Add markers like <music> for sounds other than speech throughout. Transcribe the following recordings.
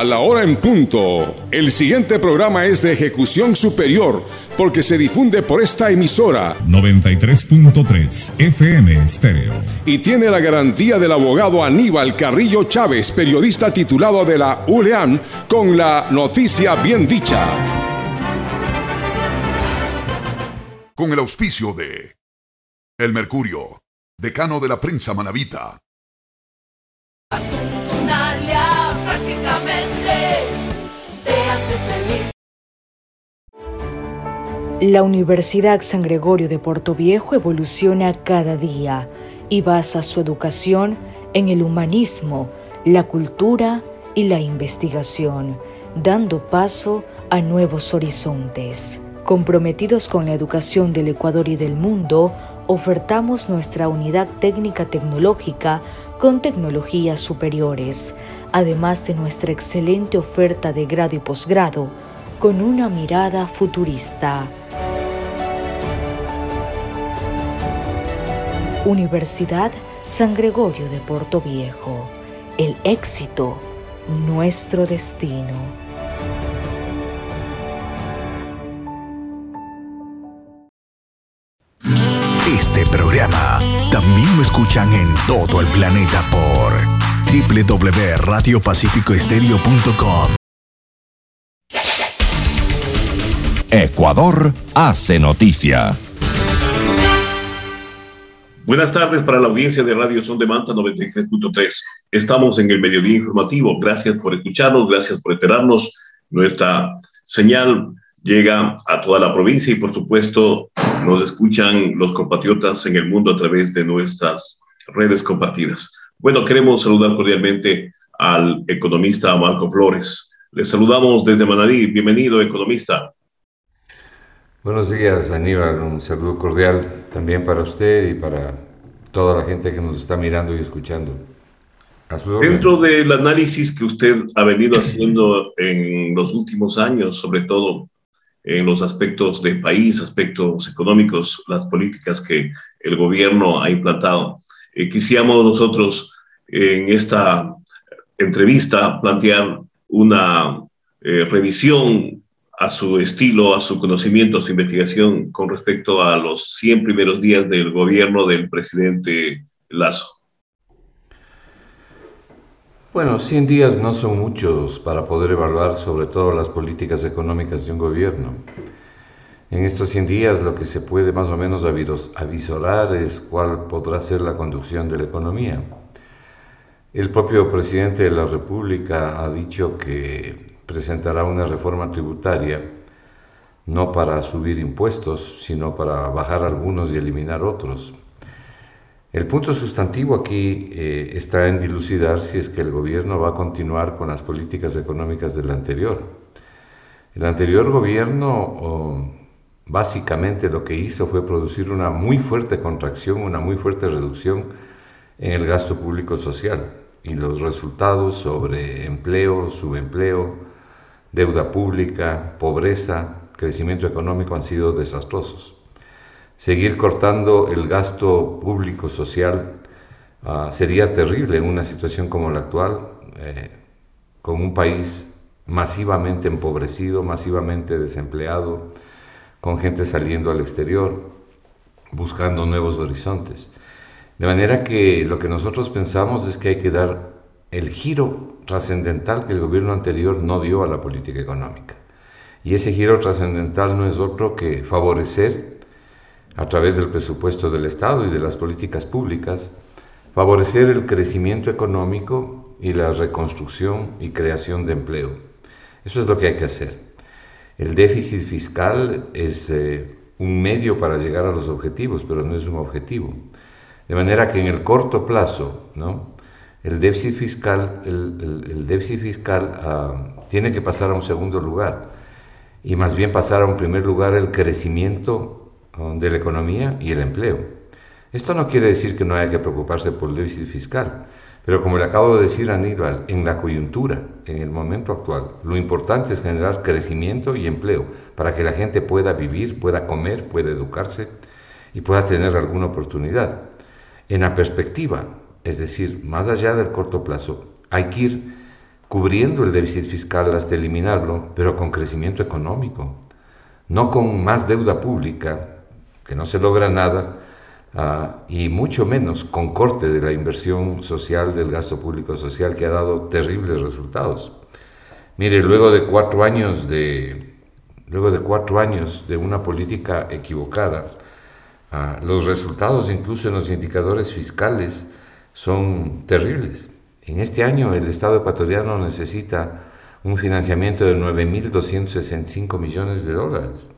a la hora en punto. El siguiente programa es de ejecución superior porque se difunde por esta emisora 93.3 FM Stereo. y tiene la garantía del abogado Aníbal Carrillo Chávez, periodista titulado de la ULEAM, con la noticia bien dicha. Con el auspicio de El Mercurio, decano de la prensa manavita. La Universidad San Gregorio de Puerto Viejo evoluciona cada día y basa su educación en el humanismo, la cultura y la investigación, dando paso a nuevos horizontes. Comprometidos con la educación del Ecuador y del mundo, ofertamos nuestra unidad técnica tecnológica con tecnologías superiores, además de nuestra excelente oferta de grado y posgrado, con una mirada futurista. Universidad San Gregorio de Puerto Viejo. El éxito, nuestro destino. Escuchan en todo el planeta por www.radiopacificoestereo.com. Ecuador hace noticia. Buenas tardes para la audiencia de Radio Son de Manta 93.3. Estamos en el mediodía informativo. Gracias por escucharnos, gracias por enterarnos. Nuestra señal llega a toda la provincia y por supuesto nos escuchan los compatriotas en el mundo a través de nuestras redes compartidas. Bueno, queremos saludar cordialmente al economista Marco Flores. Le saludamos desde Manadí. Bienvenido, economista. Buenos días, Aníbal. Un saludo cordial también para usted y para toda la gente que nos está mirando y escuchando. Dentro del análisis que usted ha venido haciendo en los últimos años, sobre todo en los aspectos de país, aspectos económicos, las políticas que el gobierno ha implantado, eh, quisiéramos nosotros en esta entrevista plantear una eh, revisión a su estilo, a su conocimiento, a su investigación con respecto a los 100 primeros días del gobierno del presidente Lazo. Bueno, 100 días no son muchos para poder evaluar sobre todo las políticas económicas de un gobierno. En estos 100 días lo que se puede más o menos avisorar es cuál podrá ser la conducción de la economía. El propio presidente de la República ha dicho que presentará una reforma tributaria no para subir impuestos, sino para bajar algunos y eliminar otros. El punto sustantivo aquí eh, está en dilucidar si es que el gobierno va a continuar con las políticas económicas del anterior. El anterior gobierno básicamente lo que hizo fue producir una muy fuerte contracción, una muy fuerte reducción en el gasto público social y los resultados sobre empleo, subempleo, deuda pública, pobreza, crecimiento económico han sido desastrosos. Seguir cortando el gasto público social ah, sería terrible en una situación como la actual, eh, con un país masivamente empobrecido, masivamente desempleado, con gente saliendo al exterior, buscando nuevos horizontes. De manera que lo que nosotros pensamos es que hay que dar el giro trascendental que el gobierno anterior no dio a la política económica. Y ese giro trascendental no es otro que favorecer, a través del presupuesto del Estado y de las políticas públicas, favorecer el crecimiento económico y la reconstrucción y creación de empleo. Eso es lo que hay que hacer. El déficit fiscal es eh, un medio para llegar a los objetivos, pero no es un objetivo. De manera que en el corto plazo, ¿no? el déficit fiscal, el, déficit fiscal ah, tiene que pasar a un segundo lugar y más bien pasar a un primer lugar el crecimiento de la economía y el empleo. Esto no quiere decir que no haya que preocuparse por el déficit fiscal, pero como le acabo de decir a Aníbal, en la coyuntura, en el momento actual, lo importante es generar crecimiento y empleo para que la gente pueda vivir, pueda comer, pueda educarse y pueda tener alguna oportunidad. En la perspectiva, es decir, más allá del corto plazo, hay que ir cubriendo el déficit fiscal hasta eliminarlo, pero con crecimiento económico, no con más deuda pública, que no se logra nada, ah, y mucho menos con corte de la inversión social, del gasto público social, que ha dado terribles resultados. Mire, luego de cuatro años de, luego de, cuatro años de una política equivocada, ah, los resultados incluso en los indicadores fiscales son terribles. En este año el Estado ecuatoriano necesita un financiamiento de 9.265 millones de dólares.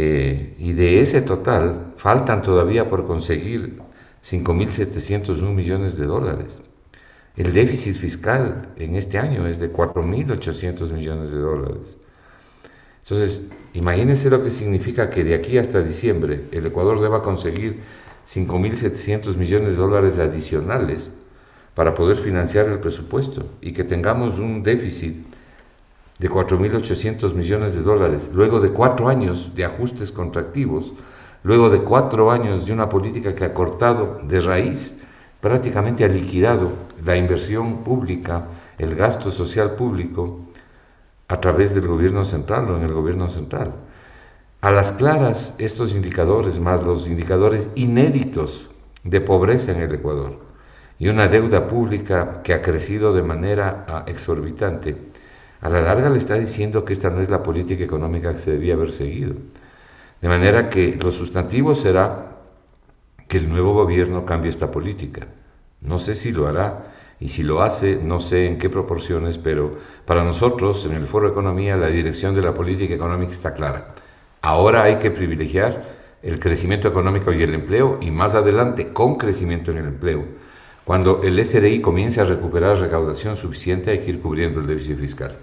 Eh, y de ese total faltan todavía por conseguir 5.701 millones de dólares. El déficit fiscal en este año es de 4.800 millones de dólares. Entonces, imagínense lo que significa que de aquí hasta diciembre el Ecuador deba conseguir 5.700 millones de dólares adicionales para poder financiar el presupuesto y que tengamos un déficit de 4.800 millones de dólares, luego de cuatro años de ajustes contractivos, luego de cuatro años de una política que ha cortado de raíz, prácticamente ha liquidado la inversión pública, el gasto social público, a través del gobierno central o en el gobierno central. A las claras, estos indicadores, más los indicadores inéditos de pobreza en el Ecuador y una deuda pública que ha crecido de manera ah, exorbitante, a la larga le está diciendo que esta no es la política económica que se debía haber seguido. De manera que lo sustantivo será que el nuevo gobierno cambie esta política. No sé si lo hará y si lo hace, no sé en qué proporciones, pero para nosotros en el Foro de Economía la dirección de la política económica está clara. Ahora hay que privilegiar el crecimiento económico y el empleo y más adelante con crecimiento en el empleo. Cuando el SRI comience a recuperar recaudación suficiente hay que ir cubriendo el déficit fiscal.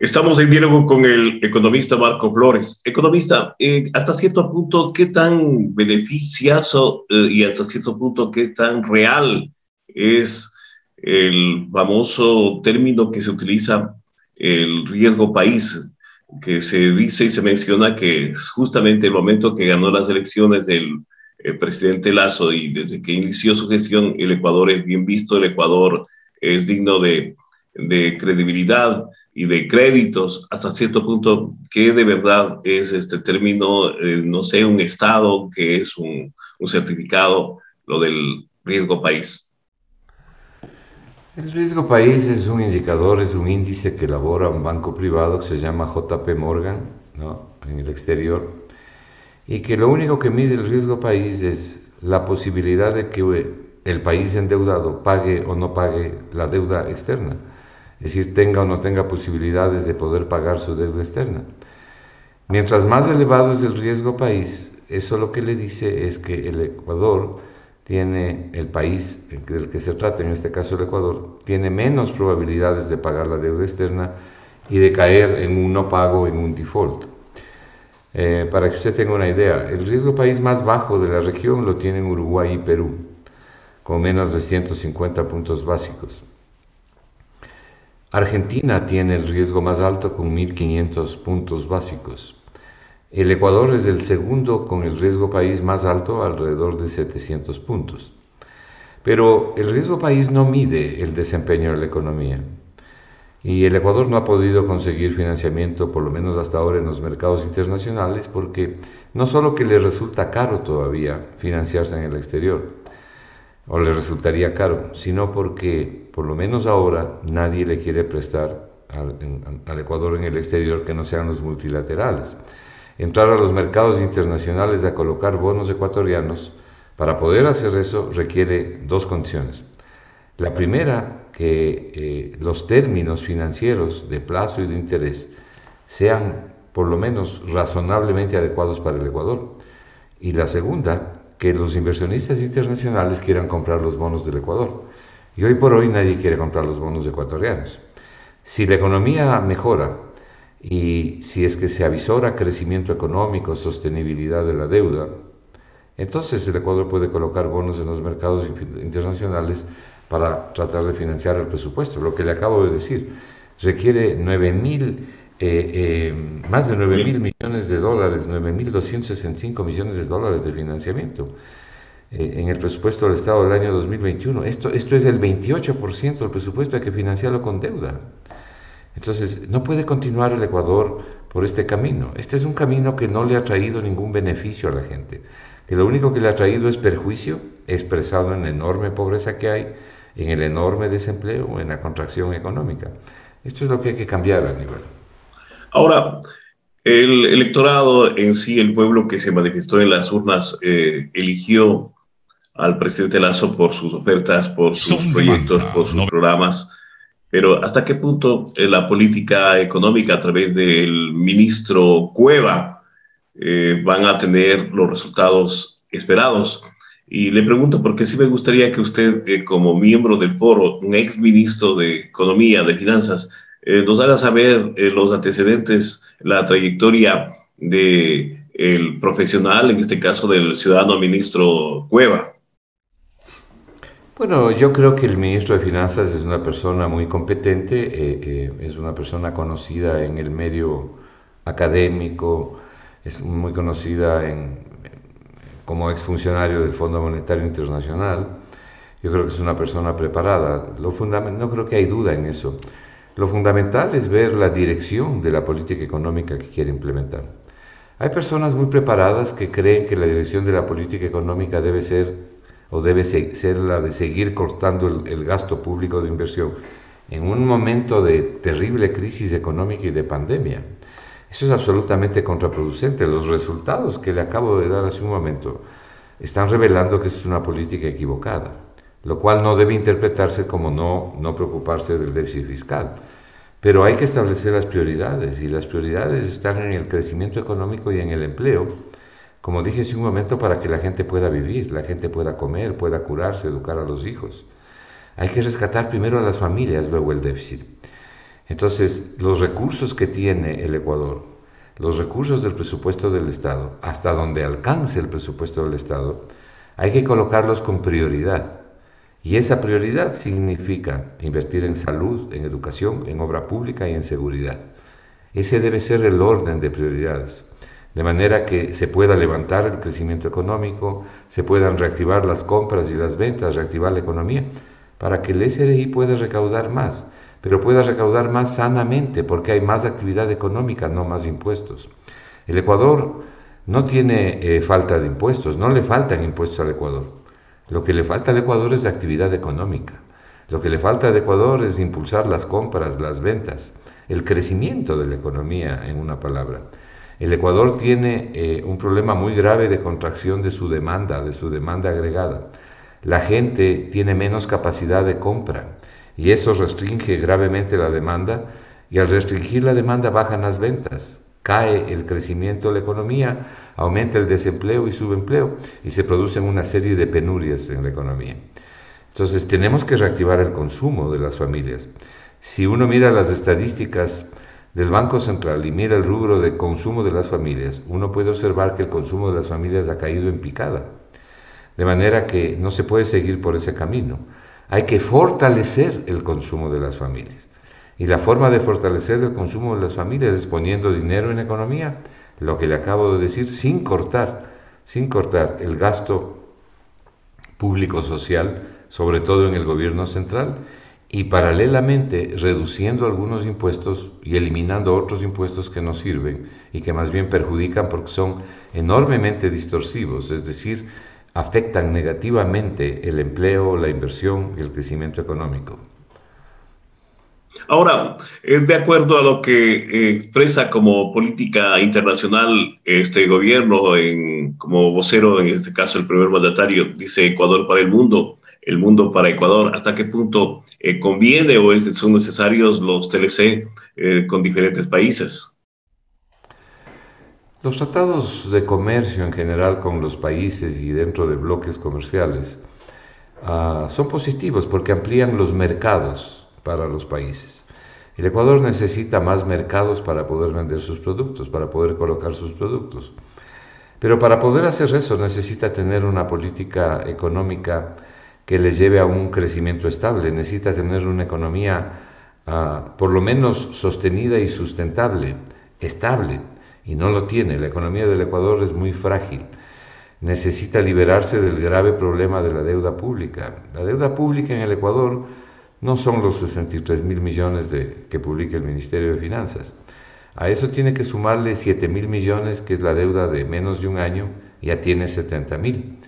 Estamos en diálogo con el economista Marco Flores. Economista, eh, hasta cierto punto, ¿qué tan beneficioso eh, y hasta cierto punto qué tan real es el famoso término que se utiliza, el riesgo país, que se dice y se menciona que justamente el momento que ganó las elecciones del presidente Lazo y desde que inició su gestión, el Ecuador es bien visto, el Ecuador es digno de credibilidad y de créditos hasta cierto punto que de verdad es este término, eh, no sé, un estado que es un, un, certificado, lo del riesgo país. El riesgo país es un indicador, es un índice que elabora un banco privado que se llama JP Morgan ¿no? en el exterior y que lo único que mide el riesgo país es la posibilidad de que el país endeudado pague o no pague la deuda externa es decir, tenga o no tenga posibilidades de poder pagar su deuda externa. Mientras más elevado es el riesgo país, eso lo que le dice es que el Ecuador tiene, el país del que se trata, en este caso el Ecuador, tiene menos probabilidades de pagar la deuda externa y de caer en un no pago, en un default. Eh, para que usted tenga una idea, el riesgo país más bajo de la región lo tienen Uruguay y Perú, con menos de 150 puntos básicos. Argentina tiene el riesgo más alto con 1.500 puntos básicos. El Ecuador es el segundo con el riesgo país más alto, alrededor de 700 puntos. Pero el riesgo país no mide el desempeño de la economía. Y el Ecuador no ha podido conseguir financiamiento, por lo menos hasta ahora, en los mercados internacionales, porque no solo que le resulta caro todavía financiarse en el exterior, o le resultaría caro, sino porque, por lo menos ahora, nadie le quiere prestar al, Ecuador en el exterior que no sean los multilaterales. Entrar a los mercados internacionales a colocar bonos ecuatorianos, para poder hacer eso requiere dos condiciones. La primera, que eh, los términos financieros de plazo y de interés sean por lo menos razonablemente adecuados para el Ecuador. Y la segunda, que los inversionistas internacionales quieran comprar los bonos del Ecuador. Y hoy por hoy nadie quiere comprar los bonos ecuatorianos. Si la economía mejora y si es que se avisora crecimiento económico, sostenibilidad de la deuda, entonces el Ecuador puede colocar bonos en los mercados internacionales para tratar de financiar el presupuesto. Lo que le acabo de decir requiere 9 mil eh, eh, más de 9 mil millones de dólares, 9 mil 265 millones de dólares de financiamiento. Eh, en el presupuesto del Estado del año 2021. Esto, esto es el 28% del presupuesto, hay que financiarlo con deuda. Entonces, no puede continuar el Ecuador por este camino. Este es un camino que no le ha traído ningún beneficio a la gente, que lo único que le ha traído es perjuicio expresado en la enorme pobreza que hay, en el enorme desempleo, en la contracción económica. Esto es lo que hay que cambiar, Aníbal. Ahora, el electorado en sí, el pueblo que se manifestó en las urnas, eh, eligió al presidente Lazo por sus ofertas, por sus proyectos, por sus programas. Pero ¿hasta qué punto eh, la política económica a través del ministro Cueva eh, van a tener los resultados esperados? Y le pregunto porque sí me gustaría que usted, eh, como miembro del Poro, un ex ministro de Economía, de Finanzas, nos haga saber los antecedentes, la trayectoria de el profesional, en este caso del ciudadano ministro Cueva. Bueno, yo creo que el ministro de Finanzas es una persona muy competente, eh, eh, es una persona conocida en el medio académico, es muy conocida en, como exfuncionario del Fondo Monetario Internacional. Yo creo que es una persona preparada. Lo no creo que hay duda en eso. Lo fundamental es ver la dirección de la política económica que quiere implementar. Hay personas muy preparadas que creen que la dirección de la política económica debe ser o debe ser la de seguir cortando el, gasto público de inversión en un momento de terrible crisis económica y de pandemia. Eso es absolutamente contraproducente. Los resultados que le acabo de dar hace un momento están revelando que es una política equivocada, lo cual no debe interpretarse como no, no preocuparse del déficit fiscal. Pero hay que establecer las prioridades y las prioridades están en el crecimiento económico y en el empleo como dije hace un momento, para que la gente pueda vivir, la gente pueda comer, pueda curarse, educar a los hijos. Hay que rescatar primero a las familias, luego el déficit. Entonces, los recursos que tiene el Ecuador, los recursos del presupuesto del Estado, hasta donde alcance el presupuesto del Estado, hay que colocarlos con prioridad. Y esa prioridad significa invertir en salud, en educación, en obra pública y en seguridad. Ese debe ser el orden de prioridades de manera que se pueda levantar el crecimiento económico, se puedan reactivar las compras y las ventas, reactivar la economía, para que el SRI pueda recaudar más, pero pueda recaudar más sanamente, porque hay más actividad económica, no más impuestos. El Ecuador no tiene eh, falta de impuestos, no le faltan impuestos al Ecuador. Lo que le falta al Ecuador es actividad económica. Lo que le falta al Ecuador es impulsar las compras, las ventas, el crecimiento de la economía, en una palabra. El Ecuador tiene eh, un problema muy grave de contracción de su demanda, de su demanda agregada. La gente tiene menos capacidad de compra y eso restringe gravemente la demanda y al restringir la demanda bajan las ventas, cae el crecimiento de la economía, aumenta el desempleo y subempleo y se producen una serie de penurias en la economía. Entonces tenemos que reactivar el consumo de las familias. Si uno mira las estadísticas del Banco Central y mira el rubro de consumo de las familias, uno puede observar que el consumo de las familias ha caído en picada. De manera que no se puede seguir por ese camino. Hay que fortalecer el consumo de las familias. Y la forma de fortalecer el consumo de las familias es poniendo dinero en economía, lo que le acabo de decir, sin cortar, sin cortar el gasto público social, sobre todo en el gobierno central, y paralelamente reduciendo algunos impuestos y eliminando otros impuestos que no sirven y que más bien perjudican porque son enormemente distorsivos, es decir, afectan negativamente el empleo, la inversión y el crecimiento económico. Ahora, de acuerdo a lo que eh, expresa como política internacional este gobierno, en, como vocero, en este caso el primer mandatario, dice Ecuador para el mundo, el mundo para Ecuador, hasta qué punto eh, conviene o es, son necesarios los TLC eh, con diferentes países. Los tratados de comercio en general con los países y dentro de bloques comerciales ah, son positivos porque amplían los mercados para los países. El Ecuador necesita más mercados para poder vender sus productos, para poder colocar sus productos. Pero para poder hacer eso necesita tener una política económica que les lleve a un crecimiento estable. Necesita tener una economía ah, por lo menos sostenida y sustentable, estable, y no lo tiene. La economía del Ecuador es muy frágil. necesita liberarse del grave problema de la deuda pública. La deuda pública en el Ecuador no son los 63 mil millones de, que publica el Ministerio de Finanzas. A eso tiene que sumarle 7 mil millones, que es la deuda de menos de un año, ya tiene 70 mil.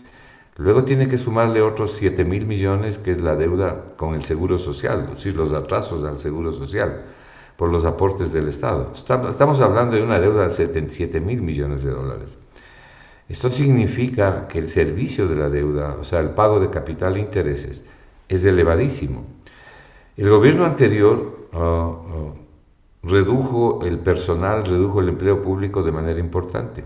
Luego tiene que sumarle otros 7 mil millones, que es la deuda con el Seguro Social, es decir, los atrasos al Seguro Social por los aportes del Estado. Estamos hablando de una deuda de 77 mil millones de dólares. Esto significa que el servicio de la deuda, o sea, el pago de capital e intereses, es elevadísimo. El gobierno anterior ah, ah, redujo el personal, redujo el empleo público de manera importante.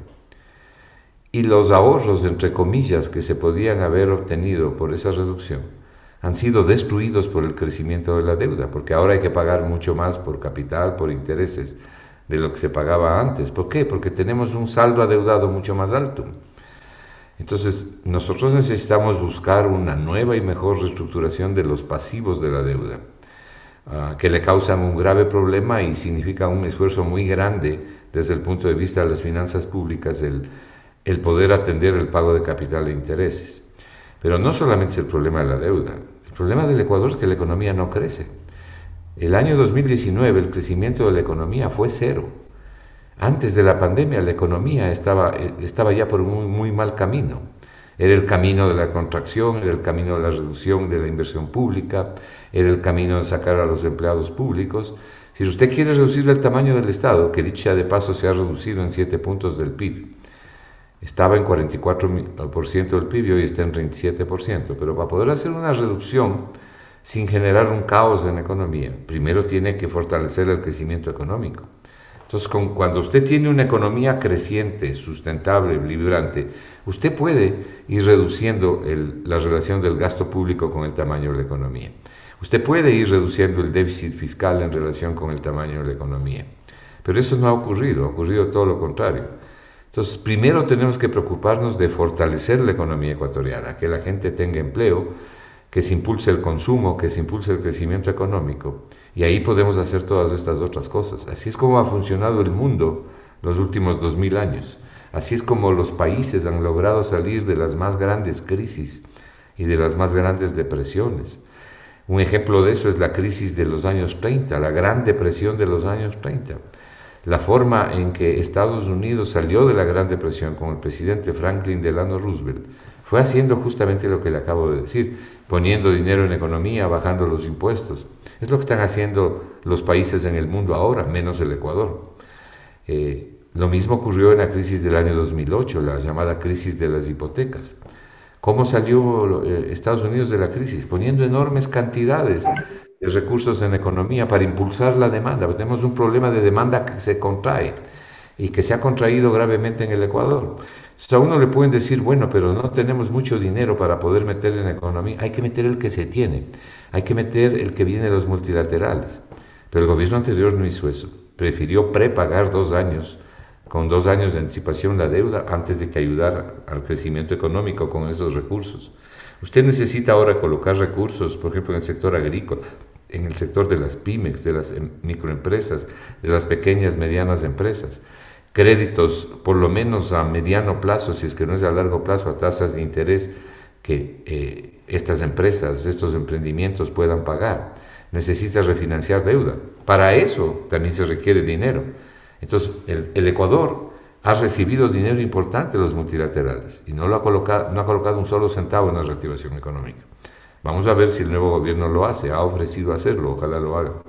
Y los ahorros, entre comillas, que se podían haber obtenido por esa reducción, han sido destruidos por el crecimiento de la deuda, porque ahora hay que pagar mucho más por capital, por intereses, de lo que se pagaba antes. ¿Por qué? Porque tenemos un saldo adeudado mucho más alto. Entonces, nosotros necesitamos buscar una nueva y mejor reestructuración de los pasivos de la deuda, ah, que le causan un grave problema y significa un esfuerzo muy grande desde el punto de vista de las finanzas públicas el, el poder atender el pago de capital e intereses. Pero no solamente es el problema de la deuda, el problema del Ecuador es que la economía no crece. El año 2019 el crecimiento de la economía fue cero. Antes de la pandemia la economía estaba, eh, ya por un muy, mal camino. Era el camino de la contracción, era el camino de la reducción de la inversión pública, era el camino de sacar a los empleados públicos. Si usted quiere reducir el tamaño del Estado, que dicha de paso se ha reducido en 7 puntos del PIB, estaba en 44% del PIB y hoy está en 27%, pero para poder hacer una reducción sin generar un caos en la economía. Primero tiene que fortalecer el crecimiento económico. Entonces, cuando usted tiene una economía creciente, sustentable, vibrante, usted puede ir reduciendo la relación del gasto público con el tamaño de la economía. Usted puede ir reduciendo el déficit fiscal en relación con el tamaño de la economía. Pero eso no ha ocurrido, ha ocurrido todo lo contrario. Entonces, primero tenemos que preocuparnos de fortalecer la economía ecuatoriana, que la gente tenga empleo, que se impulse el consumo, que se impulse el crecimiento económico. Y ahí podemos hacer todas estas otras cosas. Así es como ha funcionado el mundo los últimos dos mil años. Así es como los países han logrado salir de las más grandes crisis y de las más grandes depresiones. Un ejemplo de eso es la crisis de los años 30, la gran depresión de los años 30. La forma en que Estados Unidos salió de la Gran Depresión con el presidente Franklin Delano Roosevelt fue haciendo justamente lo que le acabo de decir, poniendo dinero en economía, bajando los impuestos. Es lo que están haciendo los países en el mundo ahora, menos el Ecuador. Eh, lo mismo ocurrió en la crisis del año 2008, la llamada crisis de las hipotecas. ¿Cómo salió eh, Estados Unidos de la crisis? Poniendo enormes cantidades de recursos en economía para impulsar la demanda. Tenemos un problema de demanda que se contrae y que se ha contraído gravemente en el Ecuador a uno le pueden decir, bueno, pero no tenemos mucho dinero para poder meter en economía. Hay que meter el que se tiene, hay que meter el que viene de los multilaterales. Pero el gobierno anterior no hizo eso. Prefirió prepagar dos años, con dos años de anticipación la deuda, antes de que ayudar al crecimiento económico con esos recursos. Usted necesita ahora colocar recursos, por ejemplo, en el sector agrícola, en el sector de las pymes, de las em, microempresas, de las pequeñas, medianas empresas créditos por lo menos a mediano plazo, si es que no es a largo plazo, a tasas de interés que eh, estas empresas, estos emprendimientos puedan pagar. Necesita refinanciar deuda. Para eso también se requiere dinero. Entonces, el, Ecuador ha recibido dinero importante de los multilaterales y no, lo ha colocado, no ha colocado un solo centavo en la reactivación económica. Vamos a ver si el nuevo gobierno lo hace, ha ofrecido hacerlo, ojalá lo haga.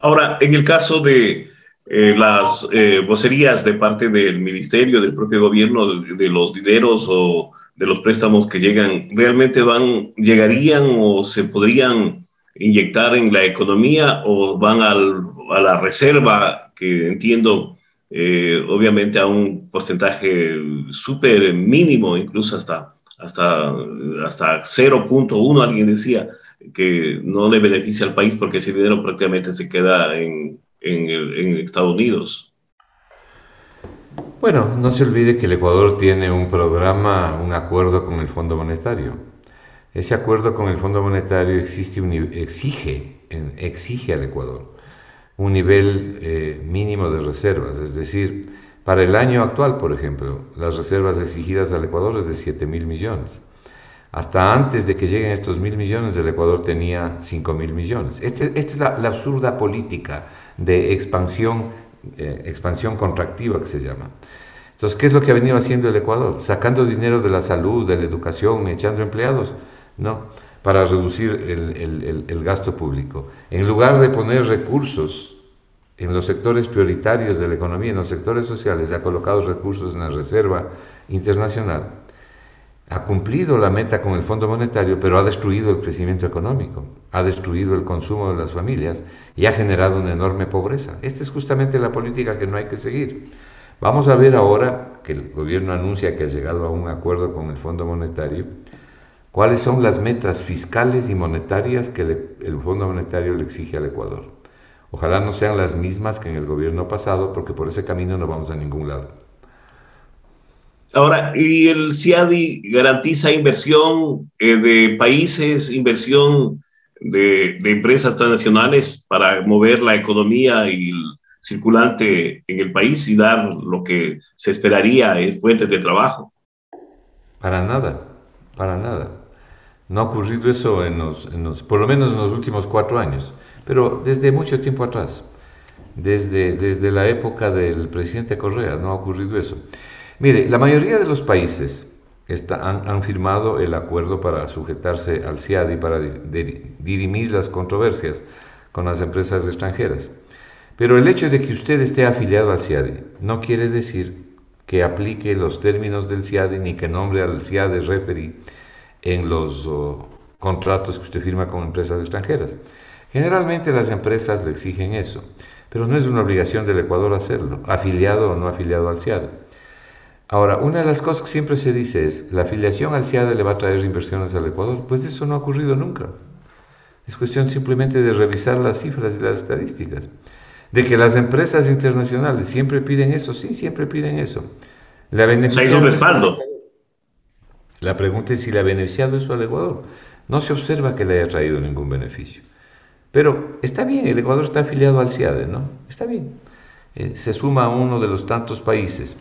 Ahora, en el caso de eh, las eh, vocerías de parte del ministerio, del propio gobierno, de, los dineros o de los préstamos que llegan, realmente van, llegarían o se podrían inyectar en la economía o van a la reserva, que entiendo eh, obviamente a un porcentaje súper mínimo, incluso hasta, hasta, hasta 0.1, alguien decía, que no le beneficia al país porque ese dinero prácticamente se queda en en, Estados Unidos. Bueno, no se olvide que el Ecuador tiene un programa, un acuerdo con el Fondo Monetario. Ese acuerdo con el Fondo Monetario existe exige, exige al Ecuador un nivel eh, mínimo de reservas, es decir, Para el año actual, por ejemplo, las reservas exigidas al Ecuador es de 7 mil millones. Hasta antes de que lleguen estos mil millones, el Ecuador tenía 5 mil millones. Este, esta es la, absurda política de expansión, eh, expansión contractiva que se llama. Entonces, ¿qué es lo que ha venido haciendo el Ecuador? Sacando dinero de la salud, de la educación, echando empleados, ¿no? Para reducir el, el gasto público. En lugar de poner recursos en los sectores prioritarios de la economía, en los sectores sociales, ha colocado recursos en la Reserva Internacional ha cumplido la meta con el Fondo Monetario, pero ha destruido el crecimiento económico, ha destruido el consumo de las familias y ha generado una enorme pobreza. Esta es justamente la política que no hay que seguir. Vamos a ver ahora que el gobierno anuncia que ha llegado a un acuerdo con el Fondo Monetario, cuáles son las metas fiscales y monetarias que el Fondo Monetario le exige al Ecuador. Ojalá no sean las mismas que en el gobierno pasado, porque por ese camino no vamos a ningún lado. Ahora, ¿y el CIADI garantiza inversión eh, de países, inversión de, empresas transnacionales para mover la economía y el circulante en el país y dar lo que se esperaría es puentes de trabajo? Para nada, para nada. No ha ocurrido eso en los, por lo menos en los últimos cuatro años, pero desde mucho tiempo atrás, desde, desde la época del presidente Correa, no ha ocurrido eso. Mire, la mayoría de los países han, firmado el acuerdo para sujetarse al CIADI, para dirimir las controversias con las empresas extranjeras. Pero el hecho de que usted esté afiliado al CIADI no quiere decir que aplique los términos del CIADI ni que nombre al CIADI referee en los contratos que usted firma con empresas extranjeras. Generalmente las empresas le exigen eso, pero no es una obligación del Ecuador hacerlo, afiliado o no afiliado al CIADI. Ahora, una de las cosas que siempre se dice es, ¿la afiliación al CIADE le va a traer inversiones al Ecuador? Pues eso no ha ocurrido nunca. Es cuestión simplemente de revisar las cifras y las estadísticas. De que las empresas internacionales siempre piden eso, sí, siempre piden eso. ¿La Se hizo un respaldo. La pregunta es si le ha beneficiado eso al Ecuador. No se observa que le haya traído ningún beneficio. Pero está bien, el Ecuador está afiliado al CIADE, ¿no? Está bien. Eh, se suma a uno de los tantos países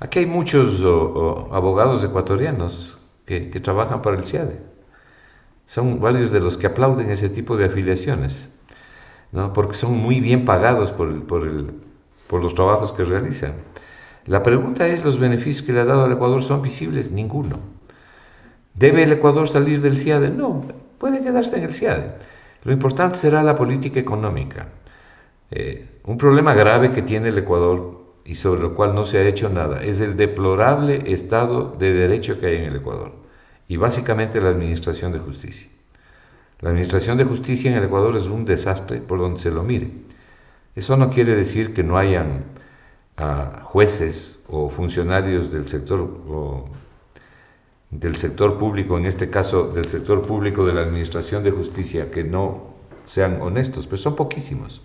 Aquí hay muchos abogados ecuatorianos que, trabajan para el CIADE. Son varios de los que aplauden ese tipo de afiliaciones, ¿no? porque son muy bien pagados por, por los trabajos que realizan. La pregunta es, ¿los beneficios que le ha dado al Ecuador son visibles? Ninguno. ¿Debe el Ecuador salir del CIADE? No, puede quedarse en el CIADE. Lo importante será la política económica. Eh, un problema grave que tiene el Ecuador y sobre lo cual no se ha hecho nada, es el deplorable estado de derecho que hay en el Ecuador y básicamente la administración de justicia. La administración de justicia en el Ecuador es un desastre por donde se lo mire. Eso no quiere decir que no hayan ah, jueces o funcionarios del sector del sector público, en este caso del sector público de la administración de justicia, que no sean honestos, pero son poquísimos.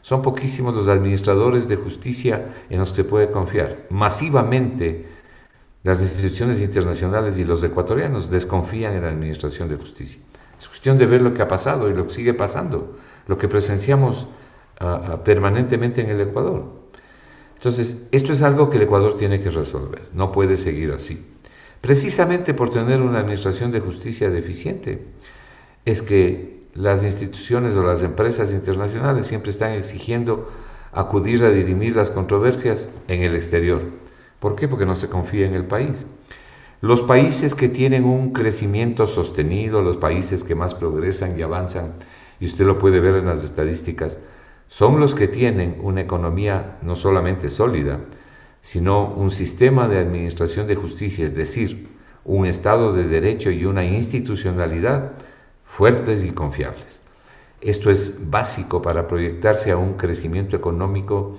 Son poquísimos los administradores de justicia en los que puede confiar. Masivamente las instituciones internacionales y los ecuatorianos desconfían en la administración de justicia. Es cuestión de ver lo que ha pasado y lo que sigue pasando, lo que presenciamos ah, ah, permanentemente en el Ecuador. Entonces, esto es algo que el Ecuador tiene que resolver, no puede seguir así. Precisamente por tener una administración de justicia deficiente, es que las instituciones o las empresas internacionales siempre están exigiendo acudir a dirimir las controversias en el exterior. ¿Por qué? Porque no se confía en el país. Los países que tienen un crecimiento sostenido, los países que más progresan y avanzan, y usted lo puede ver en las estadísticas, son los que tienen una economía no solamente sólida, sino un sistema de administración de justicia, es decir, un Estado de Derecho y una institucionalidad fuertes y confiables. Esto es básico para proyectarse a un crecimiento económico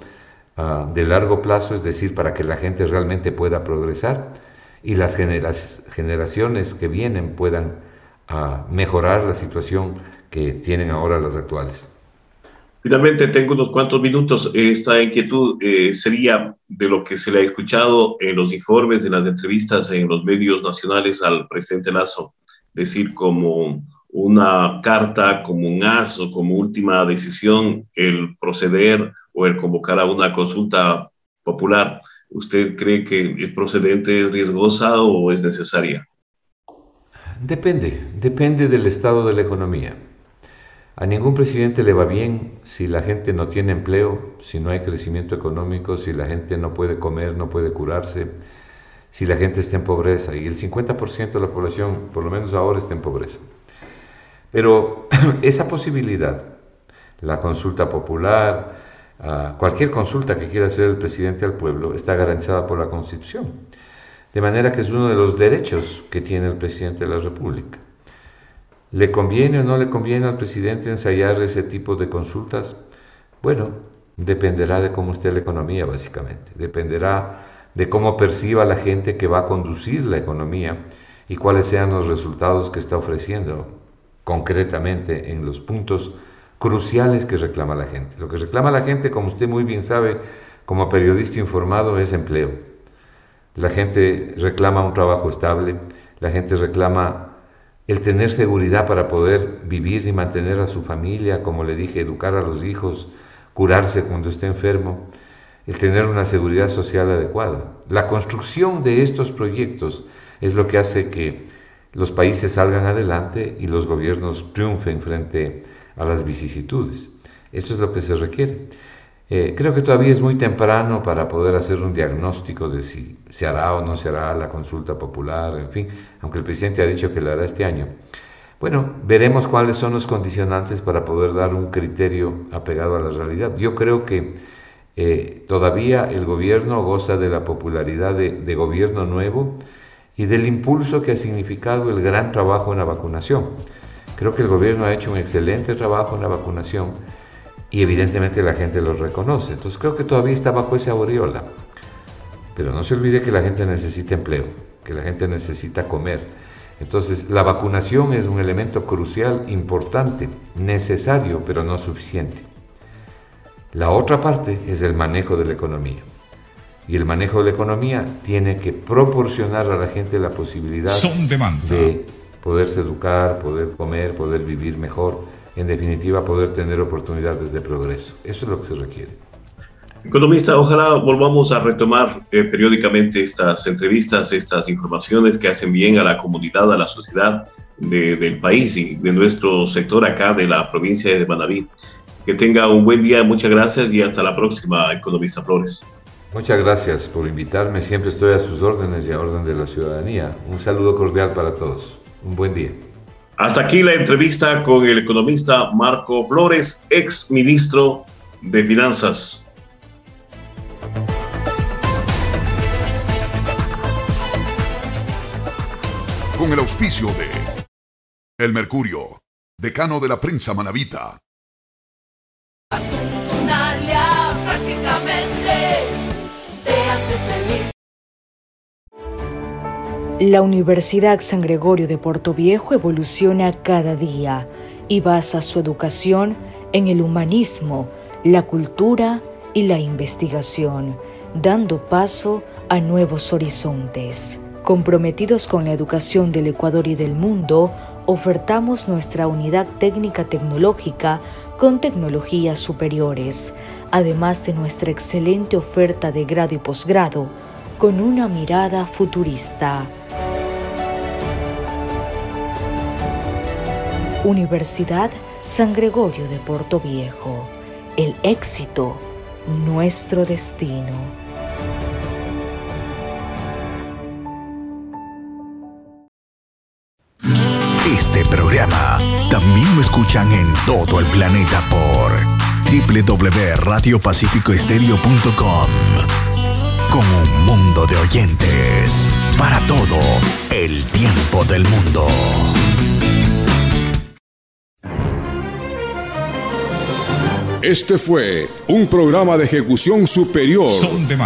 ah, de largo plazo, es decir, para que la gente realmente pueda progresar y las generaciones que vienen puedan ah, mejorar la situación que tienen ahora las actuales. Finalmente, tengo unos cuantos minutos. Esta inquietud eh, sería de lo que se le ha escuchado en los informes, en las entrevistas en los medios nacionales al presidente Lazo, decir como una carta como un as como última decisión el proceder o el convocar a una consulta popular ¿Usted cree que es procedente, es riesgosa o es necesaria? Depende, depende del estado de la economía. A ningún presidente le va bien si la gente no tiene empleo, si no hay crecimiento económico, si la gente no puede comer, no puede curarse, si la gente está en pobreza. Y el 50% de la población, por lo menos ahora, está en pobreza. Pero <clears throat> esa posibilidad, la consulta popular, ah, cualquier consulta que quiera hacer el presidente al pueblo, está garantizada por la Constitución. De manera que es uno de los derechos que tiene el presidente de la República. ¿Le conviene o no le conviene al presidente ensayar ese tipo de consultas? Bueno, dependerá de cómo esté la economía, básicamente. Dependerá de cómo perciba la gente que va a conducir la economía y cuáles sean los resultados que está ofreciendo concretamente en los puntos cruciales que reclama la gente. Lo que reclama la gente, como usted muy bien sabe, como periodista informado, es empleo. La gente reclama un trabajo estable, la gente reclama el tener seguridad para poder vivir y mantener a su familia, como le dije, educar a los hijos, curarse cuando esté enfermo, el tener una seguridad social adecuada. La construcción de estos proyectos es lo que hace que los países salgan adelante y los gobiernos triunfen frente a las vicisitudes. Esto es lo que se requiere. Eh, creo que todavía es muy temprano para poder hacer un diagnóstico de si se hará o no se hará la consulta popular, en fin, aunque el presidente ha dicho que lo hará este año. Bueno, veremos cuáles son los condicionantes para poder dar un criterio apegado a la realidad. Yo creo que eh, todavía el gobierno goza de la popularidad de, de gobierno nuevo y del impulso que ha significado el gran trabajo en la vacunación. Creo que el gobierno ha hecho un excelente trabajo en la vacunación y evidentemente la gente lo reconoce. Entonces creo que todavía está bajo esa aureola. Pero no se olvide que la gente necesita empleo, que la gente necesita comer. Entonces la vacunación es un elemento crucial, importante, necesario, pero no suficiente. La otra parte es el manejo de la economía. Y el manejo de la economía tiene que proporcionar a la gente la posibilidad de poderse educar, poder comer, poder vivir mejor en definitiva poder tener oportunidades de progreso. Eso es lo que se requiere. Economista, ojalá volvamos a retomar eh, periódicamente estas entrevistas, estas informaciones que hacen bien a la comunidad, a la sociedad del país y de nuestro sector acá de la provincia de Manabí. Que tenga un buen día, muchas gracias y hasta la próxima, Economista Flores. Muchas gracias por invitarme, siempre estoy a sus órdenes y a orden de la ciudadanía. Un saludo cordial para todos. Un buen día. Hasta aquí la entrevista con el economista Marco Flores, ex ministro de Finanzas. Con el auspicio de El Mercurio, decano de la prensa manavita. prácticamente te hace feliz. La Universidad San Gregorio de Puerto Viejo evoluciona cada día y basa su educación en el humanismo, la cultura y la investigación, dando paso a nuevos horizontes. Comprometidos con la educación del Ecuador y del mundo, ofertamos nuestra unidad técnica tecnológica con tecnologías superiores, además de nuestra excelente oferta de grado y posgrado, con una mirada futurista Universidad San Gregorio de Puerto Viejo. El éxito, nuestro destino. Este programa también lo escuchan en todo el planeta por www.radiopacificoestereo.com con un mundo de oyentes para todo el tiempo del mundo. Este fue un programa de ejecución superior.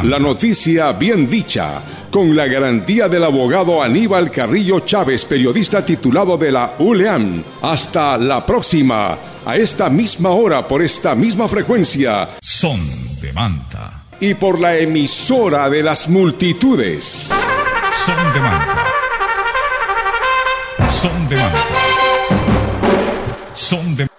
La noticia bien dicha, con la garantía del abogado Aníbal Carrillo Chávez, periodista titulado de la ULEAM. Hasta la próxima, a esta misma hora, por esta misma frecuencia. Son de Manta. Y por la emisora de las multitudes. Son de Manta. Son de Manta. Son de